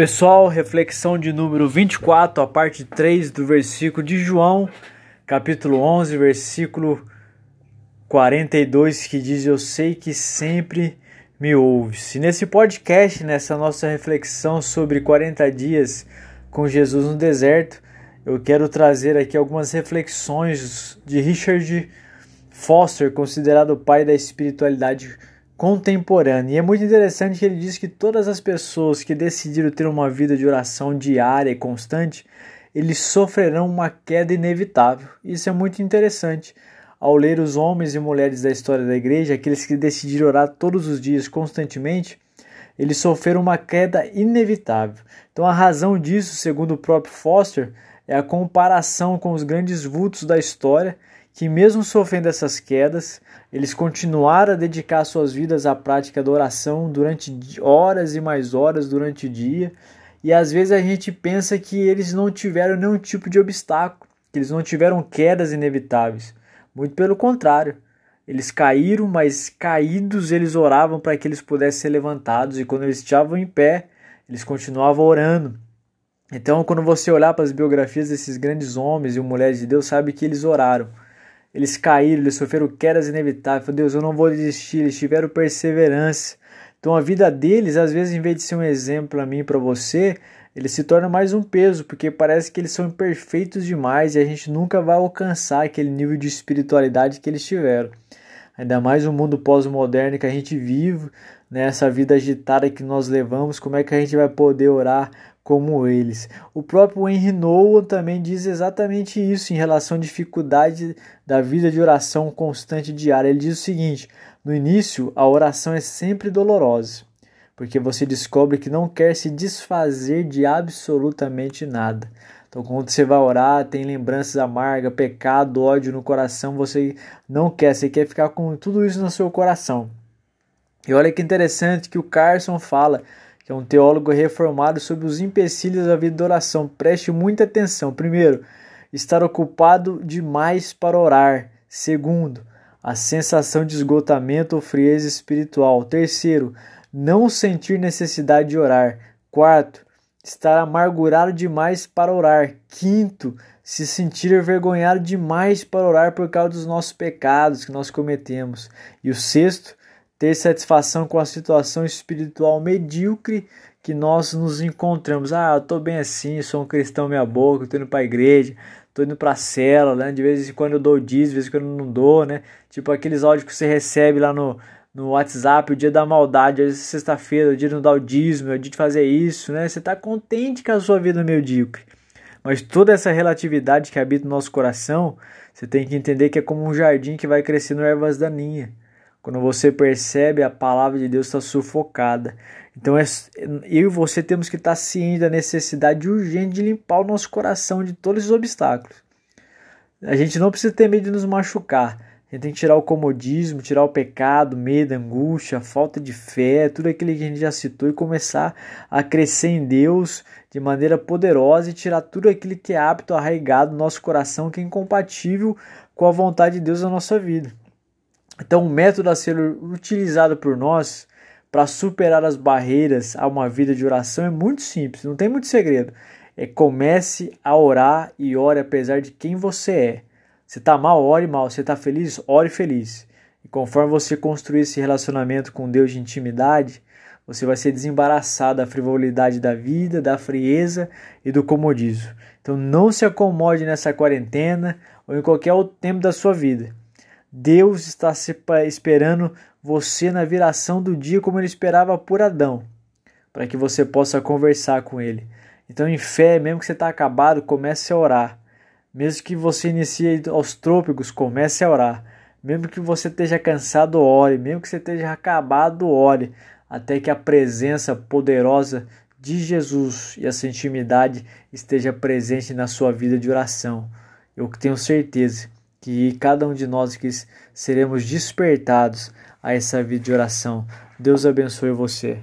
pessoal, reflexão de número 24, a parte 3 do versículo de João, capítulo 11, versículo 42, que diz: Eu sei que sempre me ouves. E nesse podcast, nessa nossa reflexão sobre 40 dias com Jesus no deserto, eu quero trazer aqui algumas reflexões de Richard Foster, considerado o pai da espiritualidade contemporânea. E é muito interessante que ele diz que todas as pessoas que decidiram ter uma vida de oração diária e constante, eles sofrerão uma queda inevitável. Isso é muito interessante. Ao ler os homens e mulheres da história da igreja, aqueles que decidiram orar todos os dias constantemente, eles sofreram uma queda inevitável. Então a razão disso, segundo o próprio Foster, é a comparação com os grandes vultos da história que, mesmo sofrendo essas quedas, eles continuaram a dedicar suas vidas à prática da oração durante horas e mais horas durante o dia. E às vezes a gente pensa que eles não tiveram nenhum tipo de obstáculo, que eles não tiveram quedas inevitáveis. Muito pelo contrário, eles caíram, mas caídos eles oravam para que eles pudessem ser levantados, e quando eles estavam em pé, eles continuavam orando. Então, quando você olhar para as biografias desses grandes homens e mulheres de Deus, sabe que eles oraram. Eles caíram, eles sofreram quedas inevitáveis. Falei, Deus, eu não vou desistir. Eles tiveram perseverança. Então a vida deles, às vezes, em vez de ser um exemplo para mim e para você, ele se torna mais um peso, porque parece que eles são imperfeitos demais e a gente nunca vai alcançar aquele nível de espiritualidade que eles tiveram. Ainda mais no mundo pós-moderno que a gente vive, né, vida agitada que nós levamos, como é que a gente vai poder orar como eles. O próprio Henry Noah também diz exatamente isso em relação à dificuldade da vida de oração constante diária. Ele diz o seguinte: no início, a oração é sempre dolorosa, porque você descobre que não quer se desfazer de absolutamente nada. Então, quando você vai orar, tem lembranças amargas, pecado, ódio no coração, você não quer, você quer ficar com tudo isso no seu coração. E olha que interessante que o Carson fala que é um teólogo reformado sobre os empecilhos da vida de oração. Preste muita atenção. Primeiro, estar ocupado demais para orar. Segundo, a sensação de esgotamento ou frieza espiritual. Terceiro, não sentir necessidade de orar. Quarto, estar amargurado demais para orar. Quinto, se sentir envergonhado demais para orar por causa dos nossos pecados que nós cometemos. E o sexto, ter satisfação com a situação espiritual medíocre que nós nos encontramos. Ah, eu tô bem assim, sou um cristão meia boca, tô indo pra igreja, tô indo pra célula, né? De vez em quando eu dou dízimo, de vez em quando eu não dou, né? Tipo aqueles áudios que você recebe lá no, no WhatsApp, o dia da maldade, é sexta-feira, o dia de não dar o dízimo, é o dia de fazer isso, né? Você tá contente com a sua vida medíocre. Mas toda essa relatividade que habita no nosso coração, você tem que entender que é como um jardim que vai crescendo ervas daninhas. Quando você percebe a palavra de Deus está sufocada. Então é, eu e você temos que estar cientes da necessidade urgente de limpar o nosso coração de todos os obstáculos. A gente não precisa ter medo de nos machucar. A gente tem que tirar o comodismo, tirar o pecado, medo, angústia, falta de fé, tudo aquilo que a gente já citou e começar a crescer em Deus de maneira poderosa e tirar tudo aquilo que é apto, arraigado no nosso coração, que é incompatível com a vontade de Deus na nossa vida. Então, o método a ser utilizado por nós para superar as barreiras a uma vida de oração é muito simples, não tem muito segredo. É comece a orar e ore apesar de quem você é. Você está mal, ore mal. Você está feliz, ore feliz. E conforme você construir esse relacionamento com Deus de intimidade, você vai ser desembaraçado da frivolidade da vida, da frieza e do comodismo. Então não se acomode nessa quarentena ou em qualquer outro tempo da sua vida. Deus está esperando você na viração do dia como ele esperava por Adão, para que você possa conversar com ele. Então, em fé, mesmo que você está acabado, comece a orar. Mesmo que você inicie aos trópicos, comece a orar. Mesmo que você esteja cansado, ore. Mesmo que você esteja acabado, ore. Até que a presença poderosa de Jesus e essa intimidade esteja presente na sua vida de oração. Eu tenho certeza que cada um de nós que seremos despertados a essa vida de oração. Deus abençoe você.